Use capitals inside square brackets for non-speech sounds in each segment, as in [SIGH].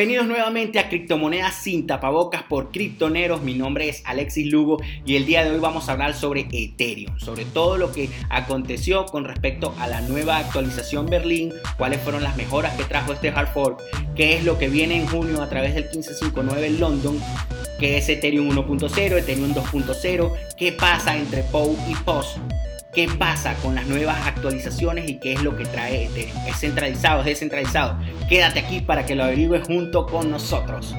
Bienvenidos nuevamente a Criptomonedas sin tapabocas por Criptoneros. Mi nombre es Alexis Lugo y el día de hoy vamos a hablar sobre Ethereum, sobre todo lo que aconteció con respecto a la nueva actualización Berlín, cuáles fueron las mejoras que trajo este hard fork, qué es lo que viene en junio a través del 1559 en London, qué es Ethereum 1.0, Ethereum 2.0, qué pasa entre POW y POS qué pasa con las nuevas actualizaciones y qué es lo que trae Ethereum. ¿Es centralizado? ¿Es descentralizado? Quédate aquí para que lo averigües junto con nosotros.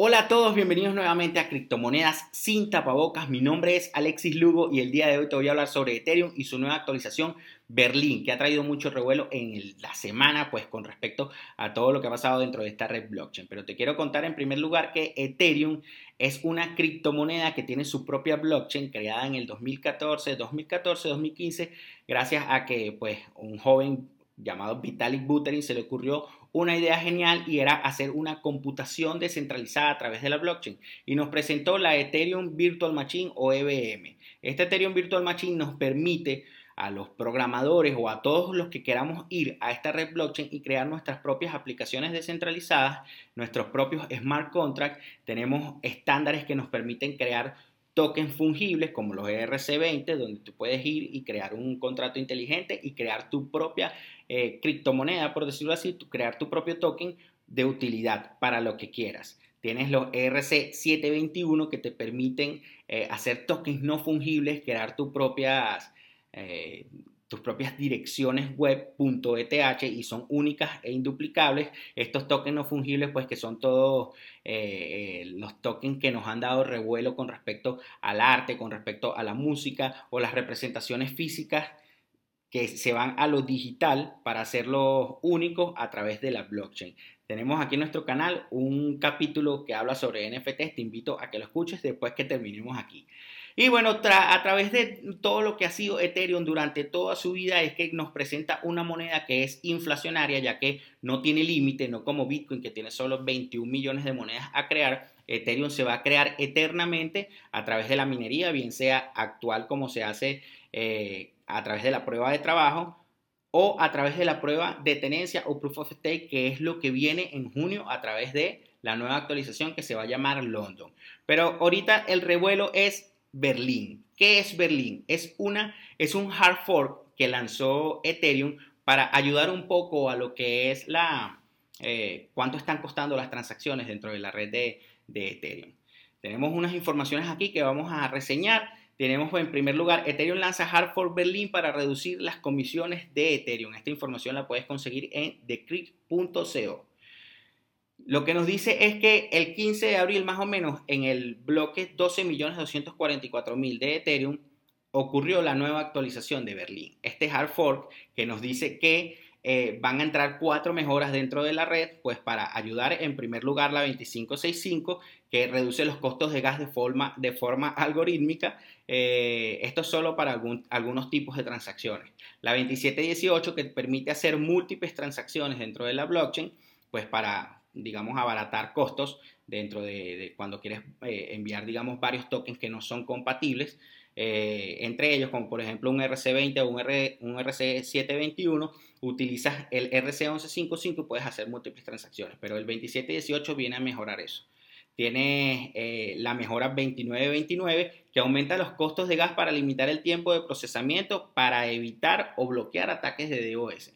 Hola a todos, bienvenidos nuevamente a Criptomonedas sin tapabocas. Mi nombre es Alexis Lugo y el día de hoy te voy a hablar sobre Ethereum y su nueva actualización Berlín, que ha traído mucho revuelo en la semana, pues con respecto a todo lo que ha pasado dentro de esta red blockchain. Pero te quiero contar en primer lugar que Ethereum es una criptomoneda que tiene su propia blockchain creada en el 2014, 2014, 2015, gracias a que pues un joven llamado Vitalik Buterin se le ocurrió una idea genial y era hacer una computación descentralizada a través de la blockchain y nos presentó la Ethereum Virtual Machine o EVM. Este Ethereum Virtual Machine nos permite a los programadores o a todos los que queramos ir a esta red blockchain y crear nuestras propias aplicaciones descentralizadas, nuestros propios smart contracts. Tenemos estándares que nos permiten crear tokens fungibles como los ERC20, donde tú puedes ir y crear un contrato inteligente y crear tu propia eh, criptomoneda, por decirlo así, crear tu propio token de utilidad para lo que quieras. Tienes los ERC721 que te permiten eh, hacer tokens no fungibles, crear tus propias eh, tus propias direcciones web.eth y son únicas e induplicables. Estos tokens no fungibles, pues que son todos eh, eh, los tokens que nos han dado revuelo con respecto al arte, con respecto a la música o las representaciones físicas que se van a lo digital para hacerlos únicos a través de la blockchain. Tenemos aquí en nuestro canal un capítulo que habla sobre NFTs, te invito a que lo escuches después que terminemos aquí. Y bueno, a través de todo lo que ha sido Ethereum durante toda su vida es que nos presenta una moneda que es inflacionaria, ya que no tiene límite, no como Bitcoin que tiene solo 21 millones de monedas a crear. Ethereum se va a crear eternamente a través de la minería, bien sea actual como se hace eh, a través de la prueba de trabajo o a través de la prueba de tenencia o proof of stake, que es lo que viene en junio a través de la nueva actualización que se va a llamar London. Pero ahorita el revuelo es Berlín. ¿Qué es Berlín? Es, una, es un hard fork que lanzó Ethereum para ayudar un poco a lo que es la, eh, cuánto están costando las transacciones dentro de la red de, Ethereum. Tenemos unas informaciones aquí que vamos a reseñar. Tenemos en primer lugar, Ethereum lanza Hard Fork Berlín para reducir las comisiones de Ethereum. Esta información la puedes conseguir en decrypt.co. Lo que nos dice es que el 15 de abril, más o menos, en el bloque 12.244.000 de Ethereum, ocurrió la nueva actualización de Berlín. Este hard fork que nos dice que eh, van a entrar cuatro mejoras dentro de la red, pues para ayudar en primer lugar la 2565, que reduce los costos de gas de forma, de forma [LAUGHS] algorítmica. Eh, esto es solo para algunos tipos de transacciones. La 2718, que permite hacer múltiples transacciones dentro de la blockchain, pues para digamos, abaratar costos dentro de, cuando quieres eh, enviar, digamos, varios tokens que no son compatibles. Eh, entre ellos, como por ejemplo un RC20 o un, un RC721, utilizas el RC1155 y puedes hacer múltiples transacciones, pero el 2718 viene a mejorar eso. Tiene eh, la mejora 2929 que aumenta los costos de gas para limitar el tiempo de procesamiento para evitar o bloquear ataques de DOS.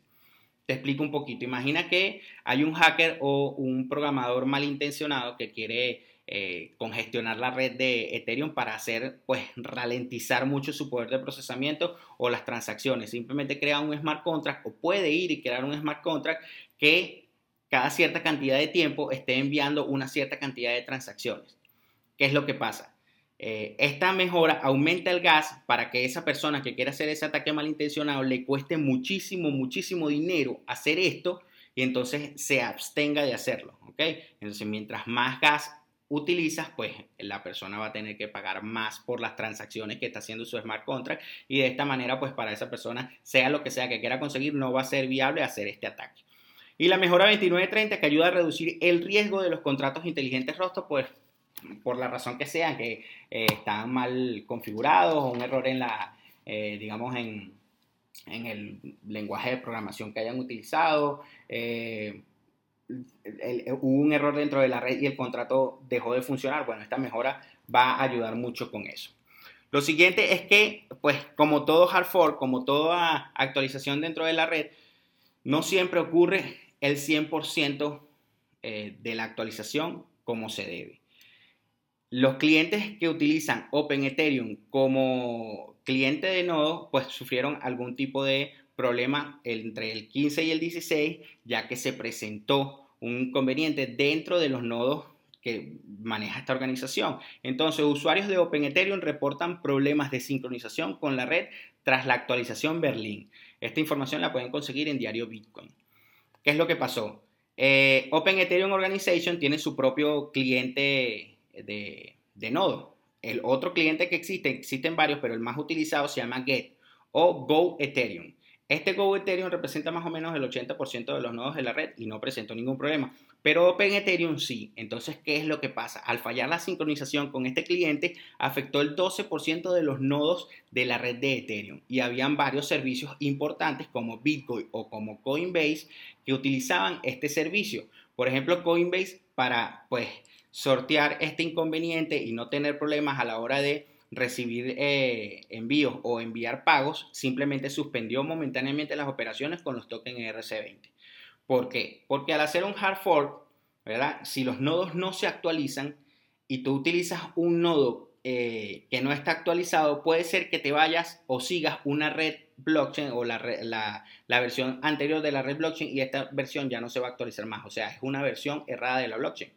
Te explico un poquito. Imagina que hay un hacker o un programador malintencionado que quiere eh, congestionar la red de Ethereum para hacer, pues, ralentizar mucho su poder de procesamiento o las transacciones. Simplemente crea un smart contract o puede ir y crear un smart contract que cada cierta cantidad de tiempo esté enviando una cierta cantidad de transacciones. ¿Qué es lo que pasa? Eh, esta mejora aumenta el gas para que esa persona que quiera hacer ese ataque malintencionado le cueste muchísimo, muchísimo dinero hacer esto y entonces se abstenga de hacerlo. Entonces, mientras más gas utilizas, pues la persona va a tener que pagar más por las transacciones que está haciendo su smart contract y de esta manera, pues para esa persona, sea lo que sea que quiera conseguir, no va a ser viable hacer este ataque. Y la mejora 2930 que ayuda a reducir el riesgo de los contratos inteligentes rostro, pues por la razón que sea, que eh, están mal configurados un error en la, eh, digamos, en el lenguaje de programación que hayan utilizado. Eh, hubo un error dentro de la red y el contrato dejó de funcionar. Bueno, esta mejora va a ayudar mucho con eso. Lo siguiente es que, pues, como todo hard fork, como toda actualización dentro de la red, no siempre ocurre el 100% eh, de la actualización como se debe. Los clientes que utilizan Open Ethereum como cliente de nodo, pues sufrieron algún tipo de problema entre el 15 y el 16, ya que se presentó un inconveniente dentro de los nodos que maneja esta organización. Entonces, usuarios de Open Ethereum reportan problemas de sincronización con la red tras la actualización Berlín. Esta información la pueden conseguir en Diario Bitcoin. ¿Qué es lo que pasó? Eh, Open Ethereum Organization tiene su propio cliente de, de nodo. El otro cliente que existe, existen varios, pero el más utilizado se llama Get o Go Ethereum. Este Go Ethereum representa más o menos el 80% de los nodos de la red y no presentó ningún problema. Pero Open Ethereum sí. Entonces, ¿qué es lo que pasa? Al fallar la sincronización con este cliente, afectó el 12% de los nodos de la red de Ethereum. Y habían varios servicios importantes como Bitcoin o como Coinbase que utilizaban este servicio. Por ejemplo, Coinbase para pues sortear este inconveniente y no tener problemas a la hora de recibir eh, envíos o enviar pagos, simplemente suspendió momentáneamente las operaciones con los tokens ERC20. ¿Por qué? Porque al hacer un hard fork, ¿verdad? Si los nodos no se actualizan y tú utilizas un nodo eh, que no está actualizado, puede ser que te vayas o sigas una red blockchain o la, la, la, versión anterior de la red blockchain y esta versión ya no se va a actualizar más. O sea, es una versión errada de la blockchain.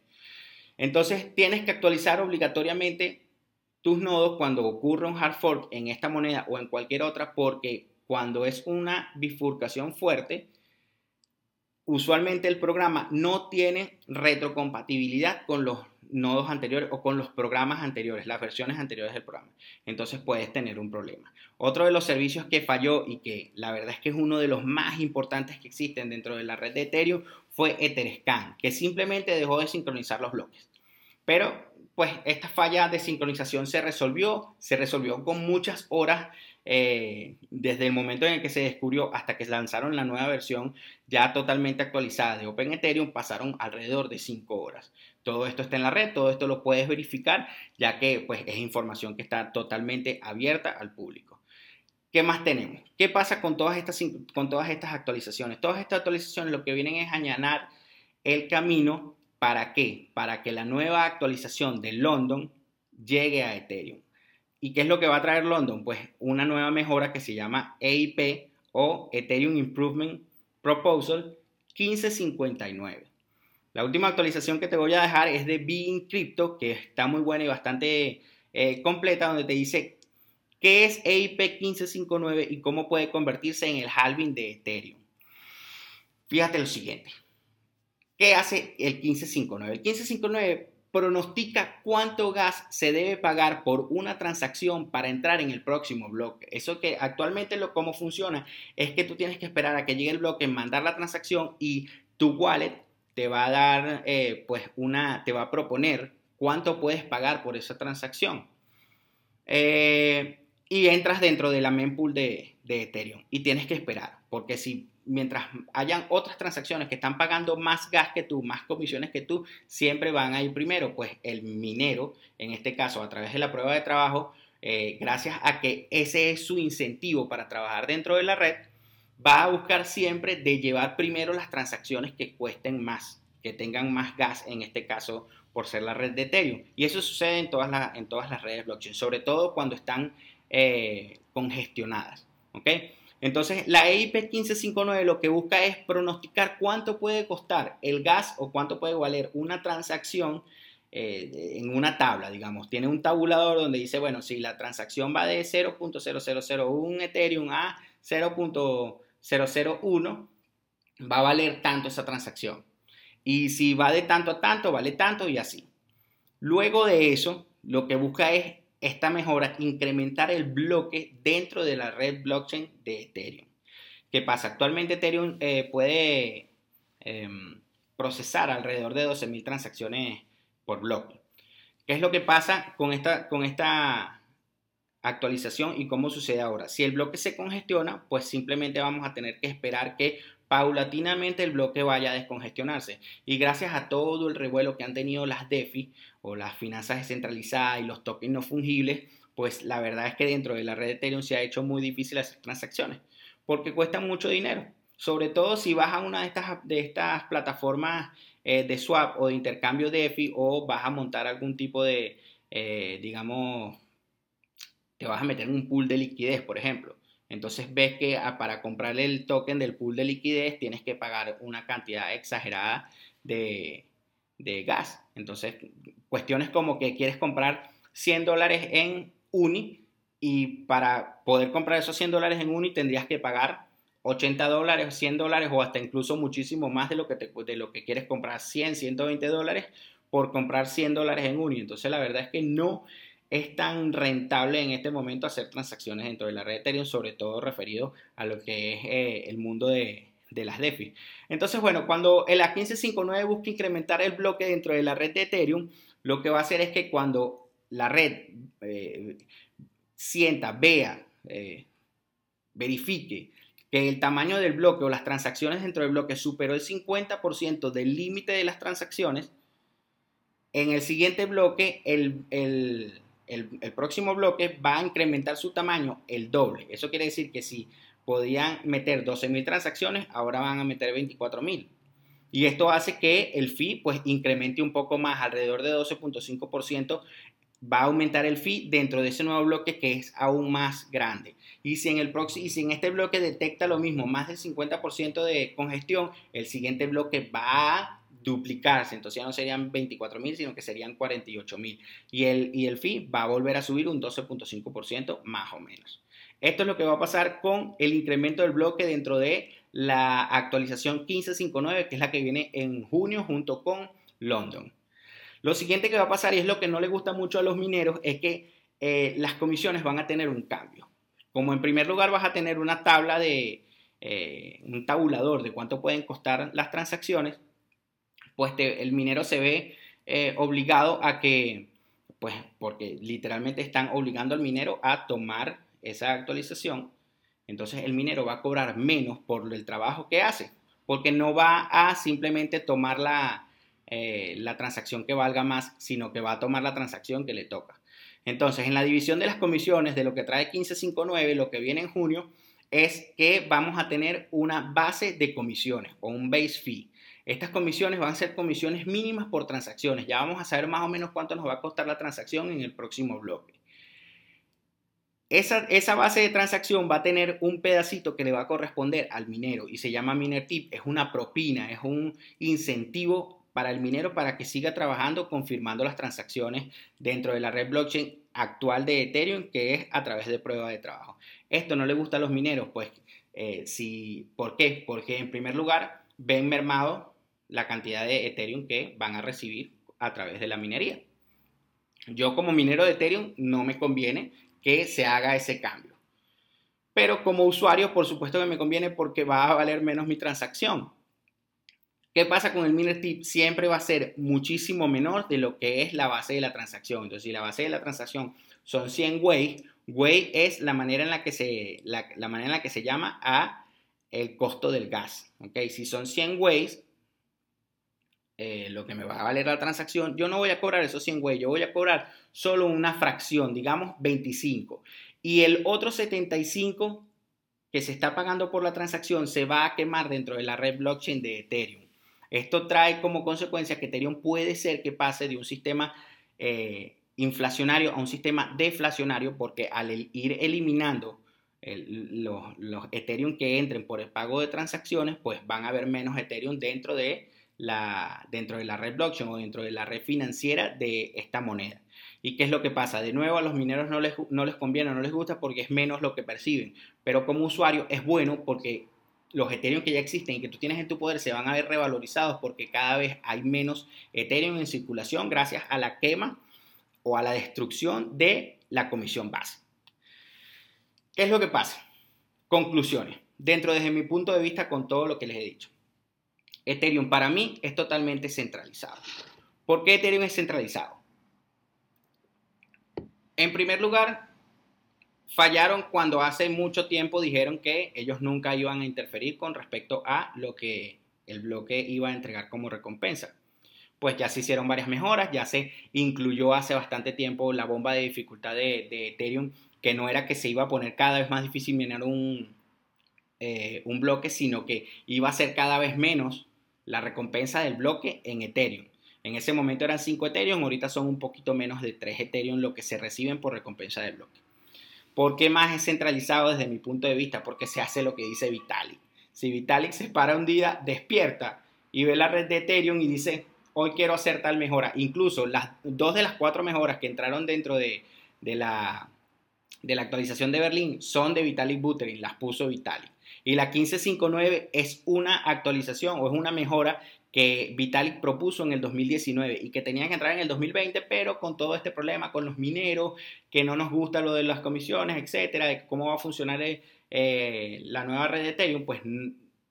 Entonces, tienes que actualizar obligatoriamente tus nodos cuando ocurre un hard fork en esta moneda o en cualquier otra, porque cuando es una bifurcación fuerte, usualmente el programa no tiene retrocompatibilidad con los nodos anteriores o con los programas anteriores, las versiones anteriores del programa. Entonces puedes tener un problema. Otro de los servicios que falló y que la verdad es que es uno de los más importantes que existen dentro de la red de Ethereum fue Etherscan, que simplemente dejó de sincronizar los bloques. Pero pues esta falla de sincronización se resolvió, se resolvió con muchas horas eh, desde el momento en el que se descubrió hasta que lanzaron la nueva versión ya totalmente actualizada de Open Ethereum, pasaron alrededor de 5 horas. Todo esto está en la red, todo esto lo puedes verificar, ya que pues, es información que está totalmente abierta al público. ¿Qué más tenemos? ¿Qué pasa con todas estas, con todas estas actualizaciones? Todas estas actualizaciones lo que vienen es añadir el camino ¿Para qué? Para que la nueva actualización de London llegue a Ethereum. ¿Y qué es lo que va a traer London? Pues una nueva mejora que se llama EIP o Ethereum Improvement Proposal 1559. La última actualización que te voy a dejar es de Being Crypto, que está muy buena y bastante eh, completa, donde te dice qué es EIP 1559 y cómo puede convertirse en el halving de Ethereum. Fíjate lo siguiente. ¿Qué hace el 1559? El 1559 pronostica cuánto gas se debe pagar por una transacción para entrar en el próximo bloque. Eso que actualmente lo cómo funciona es que tú tienes que esperar a que llegue el bloque, mandar la transacción y tu wallet te va a dar, eh, pues una, te va a proponer cuánto puedes pagar por esa transacción. Eh, y entras dentro de la mempool de, de Ethereum y tienes que esperar, porque si mientras hayan otras transacciones que están pagando más gas que tú, más comisiones que tú, siempre van a ir primero. Pues el minero, en este caso, a través de la prueba de trabajo, eh, gracias a que ese es su incentivo para trabajar dentro de la red, va a buscar siempre de llevar primero las transacciones que cuesten más, que tengan más gas, en este caso, por ser la red de Ethereum. Y eso sucede en todas, en todas las redes blockchain, sobre todo cuando están eh, congestionadas. ¿ok?, entonces, la EIP 1559 lo que busca es pronosticar cuánto puede costar el gas o cuánto puede valer una transacción eh, en una tabla, digamos. Tiene un tabulador donde dice, bueno, si la transacción va de 0.0001 Ethereum a 0.001, va a valer tanto esa transacción. Y si va de tanto a tanto, vale tanto y así. Luego de eso, lo que busca es esta mejora incrementar el bloque dentro de la red blockchain de Ethereum. ¿Qué pasa? Actualmente Ethereum eh, puede em, procesar alrededor de 12.000 transacciones por bloque. ¿Qué es lo que pasa con esta, con esta actualización y cómo sucede ahora. Si el bloque se congestiona, pues simplemente vamos a tener que esperar que paulatinamente el bloque vaya a descongestionarse. Y gracias a todo el revuelo que han tenido las DeFi o las finanzas descentralizadas y los tokens no fungibles, pues la verdad es que dentro de la red de Ethereum se ha hecho muy difícil hacer transacciones porque cuestan mucho dinero. Sobre todo si vas a una de estas, de estas plataformas eh, de swap o de intercambio DeFi o vas a montar algún tipo de, eh, digamos, te vas a meter en un pool de liquidez, por ejemplo. Entonces ves que ah, para comprarle el token del pool de liquidez tienes que pagar una cantidad exagerada de, gas. Entonces, cuestiones como que quieres comprar 100 dólares en Uni y para poder comprar esos 100 dólares en Uni tendrías que pagar 80 dólares, 100 dólares o hasta incluso muchísimo más de lo que, de lo que quieres comprar 100, 120 dólares por comprar 100 dólares en Uni. Entonces la verdad es que no es tan rentable en este momento hacer transacciones dentro de la red Ethereum, sobre todo referido a lo que es eh, el mundo de, las DeFi. Entonces, bueno, cuando el A1559 busca incrementar el bloque dentro de la red de Ethereum, lo que va a hacer es que cuando la red eh, sienta, vea, eh, verifique que el tamaño del bloque o las transacciones dentro del bloque superó el 50% del límite de las transacciones, en el siguiente bloque el, el, próximo bloque va a incrementar su tamaño el doble. Eso quiere decir que si podían meter 12.000 transacciones, ahora van a meter 24.000. Y esto hace que el fee pues incremente un poco más, alrededor de 12.5%. Va a aumentar el fee dentro de ese nuevo bloque que es aún más grande. Y si en, el y si en este bloque detecta lo mismo, más del 50% de congestión, el siguiente bloque va a duplicarse, entonces ya no serían 24 mil, sino que serían 48 mil. Y el, y el fee va a volver a subir un 12.5% más o menos. Esto es lo que va a pasar con el incremento del bloque dentro de la actualización 1559, que es la que viene en junio junto con London. Lo siguiente que va a pasar, y es lo que no le gusta mucho a los mineros, es que eh, las comisiones van a tener un cambio. Como en primer lugar vas a tener una tabla de, eh, un tabulador de cuánto pueden costar las transacciones, pues el minero se ve eh, obligado a que, pues porque literalmente están obligando al minero a tomar esa actualización, entonces el minero va a cobrar menos por el trabajo que hace, porque no va a simplemente tomar la, eh, la transacción que valga más, sino que va a tomar la transacción que le toca. Entonces, en la división de las comisiones de lo que trae 1559, lo que viene en junio, es que vamos a tener una base de comisiones o un base fee. Estas comisiones van a ser comisiones mínimas por transacciones. Ya vamos a saber más o menos cuánto nos va a costar la transacción en el próximo bloque. Esa, esa, base de transacción va a tener un pedacito que le va a corresponder al minero y se llama miner tip. Es una propina, es un incentivo para el minero para que siga trabajando confirmando las transacciones dentro de la red blockchain actual de Ethereum, que es a través de prueba de trabajo. Esto no le gusta a los mineros, pues, eh, si, ¿por qué? Porque en primer lugar ven mermado la cantidad de Ethereum que van a recibir a través de la minería. Yo como minero de Ethereum no me conviene que se haga ese cambio. Pero como usuario, por supuesto que me conviene porque va a valer menos mi transacción. ¿Qué pasa con el miner tip? Siempre va a ser muchísimo menor de lo que es la base de la transacción. Entonces, si la base de la transacción son 100 Way, Way es la manera en la que se, la, manera en la que se llama a el costo del gas. ¿okay? Si son 100 Ways, eh, lo que me va a valer la transacción, yo no voy a cobrar esos 100 güey, yo voy a cobrar solo una fracción, digamos 25. Y el otro 75 que se está pagando por la transacción se va a quemar dentro de la red blockchain de Ethereum. Esto trae como consecuencia que Ethereum puede ser que pase de un sistema eh, inflacionario a un sistema deflacionario porque al ir eliminando los, los Ethereum que entren por el pago de transacciones, pues van a haber menos Ethereum dentro de dentro de la red blockchain o dentro de la red financiera de esta moneda. ¿Y qué es lo que pasa? De nuevo, a los mineros no les, no les conviene, no les gusta porque es menos lo que perciben. Pero como usuario es bueno porque los Ethereum que ya existen y que tú tienes en tu poder se van a ver revalorizados porque cada vez hay menos Ethereum en circulación gracias a la quema o a la destrucción de la comisión base. ¿Qué es lo que pasa? Conclusiones. Dentro desde mi punto de vista con todo lo que les he dicho. Ethereum para mí es totalmente centralizado. ¿Por qué Ethereum es centralizado? En primer lugar, fallaron cuando hace mucho tiempo dijeron que ellos nunca iban a interferir con respecto a lo que el bloque iba a entregar como recompensa. Pues ya se hicieron varias mejoras, ya se incluyó hace bastante tiempo la bomba de dificultad de, Ethereum, que no era que se iba a poner cada vez más difícil minar un, eh, un bloque, sino que iba a ser cada vez menos la recompensa del bloque en Ethereum. En ese momento eran 5 Ethereum, ahorita son un poquito menos de 3 Ethereum lo que se reciben por recompensa del bloque. ¿Por qué más es centralizado desde mi punto de vista? Porque se hace lo que dice Vitalik. Si Vitalik se para un día, despierta y ve la red de Ethereum y dice, hoy quiero hacer tal mejora. Incluso las dos de las cuatro mejoras que entraron dentro de, la, de la actualización de Berlín son de Vitalik Buterin, las puso Vitalik. Y la 1559 es una actualización o es una mejora que Vitalik propuso en el 2019 y que tenía que entrar en el 2020, pero con todo este problema con los mineros, que no nos gusta lo de las comisiones, etcétera, de cómo va a funcionar eh, la nueva red de Ethereum, pues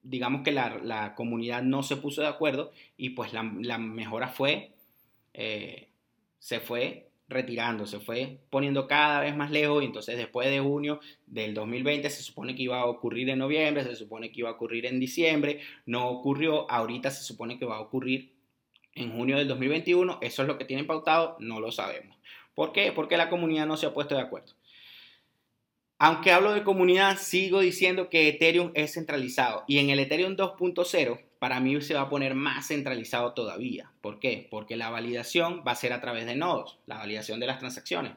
digamos que la, comunidad no se puso de acuerdo y pues la, mejora fue, eh, se fue retirando, se fue poniendo cada vez más lejos y entonces después de junio del 2020 se supone que iba a ocurrir en noviembre, se supone que iba a ocurrir en diciembre, no ocurrió, ahorita se supone que va a ocurrir en junio del 2021, eso es lo que tienen pautado, no lo sabemos. ¿Por qué? Porque la comunidad no se ha puesto de acuerdo. Aunque hablo de comunidad, sigo diciendo que Ethereum es centralizado y en el Ethereum 2.0 para mí se va a poner más centralizado todavía. ¿Por qué? Porque la validación va a ser a través de nodos, la validación de las transacciones.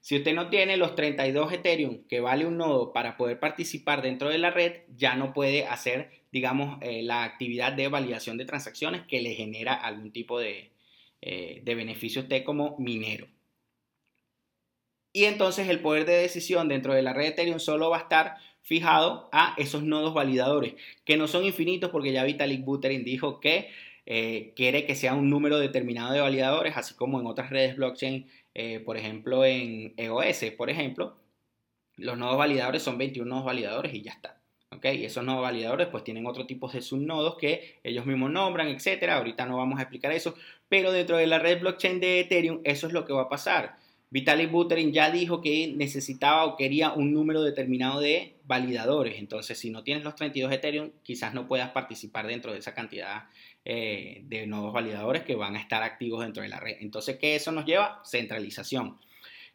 Si usted no tiene los 32 Ethereum que vale un nodo para poder participar dentro de la red, ya no puede hacer, digamos, eh, la actividad de validación de transacciones que le genera algún tipo de, eh, de beneficio a usted como minero. Y entonces el poder de decisión dentro de la red Ethereum solo va a estar fijado a esos nodos validadores, que no son infinitos porque ya Vitalik Buterin dijo que eh, quiere que sea un número determinado de validadores, así como en otras redes blockchain, eh, por ejemplo en EOS, por ejemplo, los nodos validadores son 21 nodos validadores y ya está. Y esos nodos validadores pues tienen otro tipo de subnodos que ellos mismos nombran, etcétera. Ahorita no vamos a explicar eso, pero dentro de la red blockchain de Ethereum eso es lo que va a pasar. Vitalik Buterin ya dijo que necesitaba o quería un número determinado de validadores. Entonces, si no tienes los 32 Ethereum, quizás no puedas participar dentro de esa cantidad eh, de nodos validadores que van a estar activos dentro de la red. Entonces, ¿qué eso nos lleva? Centralización.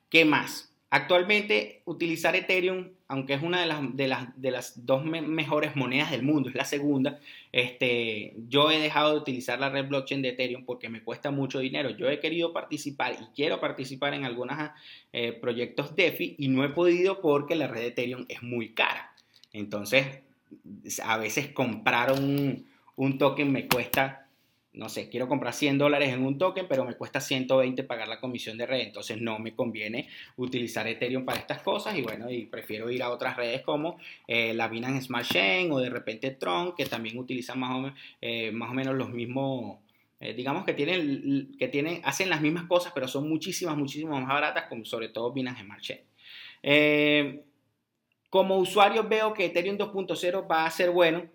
¿Qué más? Actualmente, utilizar Ethereum, aunque es una de las, de las, de las dos mejores monedas del mundo, es la segunda, este, yo he dejado de utilizar la red blockchain de Ethereum porque me cuesta mucho dinero. Yo he querido participar y quiero participar en algunos eh, proyectos DeFi y no he podido porque la red de Ethereum es muy cara. Entonces, a veces comprar un, un token me cuesta no sé, quiero comprar 100 dólares en un token, pero me cuesta 120 pagar la comisión de red, entonces no me conviene utilizar Ethereum para estas cosas y bueno, y prefiero ir a otras redes como eh, la Binance Smart Chain o de repente Tron, que también utilizan más o, menos, eh, más o menos los mismos, eh, digamos que tienen, que tienen, hacen las mismas cosas, pero son muchísimas, muchísimas más baratas, como sobre todo Binance Smart Chain. como usuario veo que Ethereum 2.0 va a ser bueno,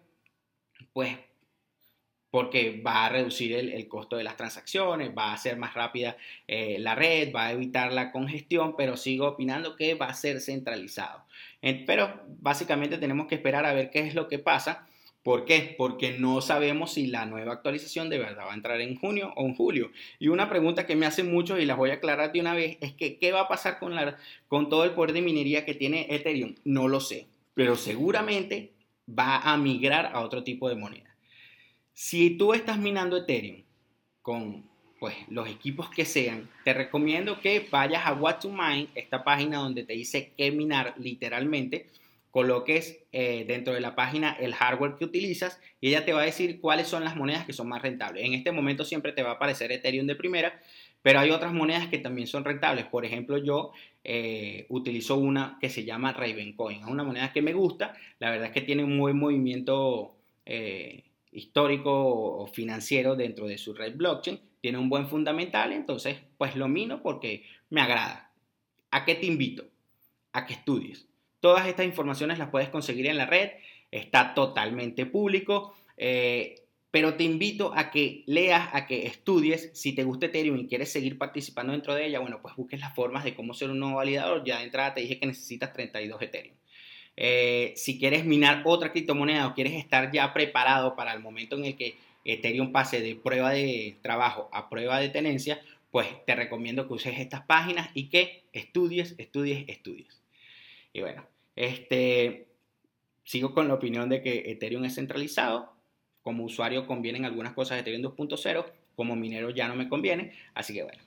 pues porque va a reducir el, costo de las transacciones, va a ser más rápida eh, la red, va a evitar la congestión, pero sigo opinando que va a ser centralizado. pero básicamente tenemos que esperar a ver qué es lo que pasa. ¿Por qué? Porque no sabemos si la nueva actualización de verdad va a entrar en junio o en julio. Y una pregunta que me hacen muchos y las voy a aclarar de una vez es que ¿qué va a pasar con, con todo el poder de minería que tiene Ethereum? No lo sé, pero seguramente va a migrar a otro tipo de moneda. Si tú estás minando Ethereum con pues, los equipos que sean, te recomiendo que vayas a What to Mine, esta página donde te dice qué minar literalmente, coloques eh, dentro de la página el hardware que utilizas y ella te va a decir cuáles son las monedas que son más rentables. En este momento siempre te va a aparecer Ethereum de primera, pero hay otras monedas que también son rentables. Por ejemplo, yo eh, utilizo una que se llama Ravencoin. Es una moneda que me gusta. La verdad es que tiene un buen movimiento eh, histórico o financiero dentro de su red blockchain, tiene un buen fundamental, entonces pues lo mino porque me agrada. ¿A qué te invito? A que estudies. Todas estas informaciones las puedes conseguir en la red, está totalmente público. Eh, Pero te invito a que leas, a que estudies. Si te gusta Ethereum y quieres seguir participando dentro de ella, bueno, pues busques las formas de cómo ser un nuevo validador. Ya de entrada te dije que necesitas 32 Ethereum. Eh, si quieres minar otra criptomoneda o quieres estar ya preparado para el momento en el que Ethereum pase de prueba de trabajo a prueba de tenencia, pues te recomiendo que uses estas páginas y que estudies, estudies, estudies. Y bueno, este, sigo con la opinión de que Ethereum es centralizado. Como usuario convienen algunas cosas de Ethereum 2.0, como minero ya no me conviene. Así que bueno,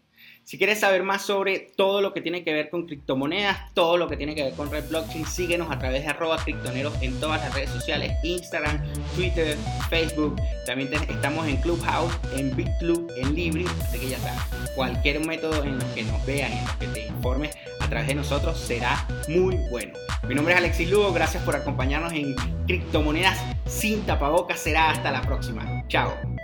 si quieres saber más sobre todo lo que tiene que ver con criptomonedas, todo lo que tiene que ver con Red Blockchain, síguenos a través de arroba criptoneros en todas las redes sociales, Instagram, Twitter, Facebook. También estamos en Clubhouse, en BitClub, en Libri, así que ya sabes, cualquier método en el que nos veas, en el que te informes a través de nosotros será muy bueno. Mi nombre es Alexis Lugo, gracias por acompañarnos en Criptomonedas sin tapabocas, será hasta la próxima. Chao.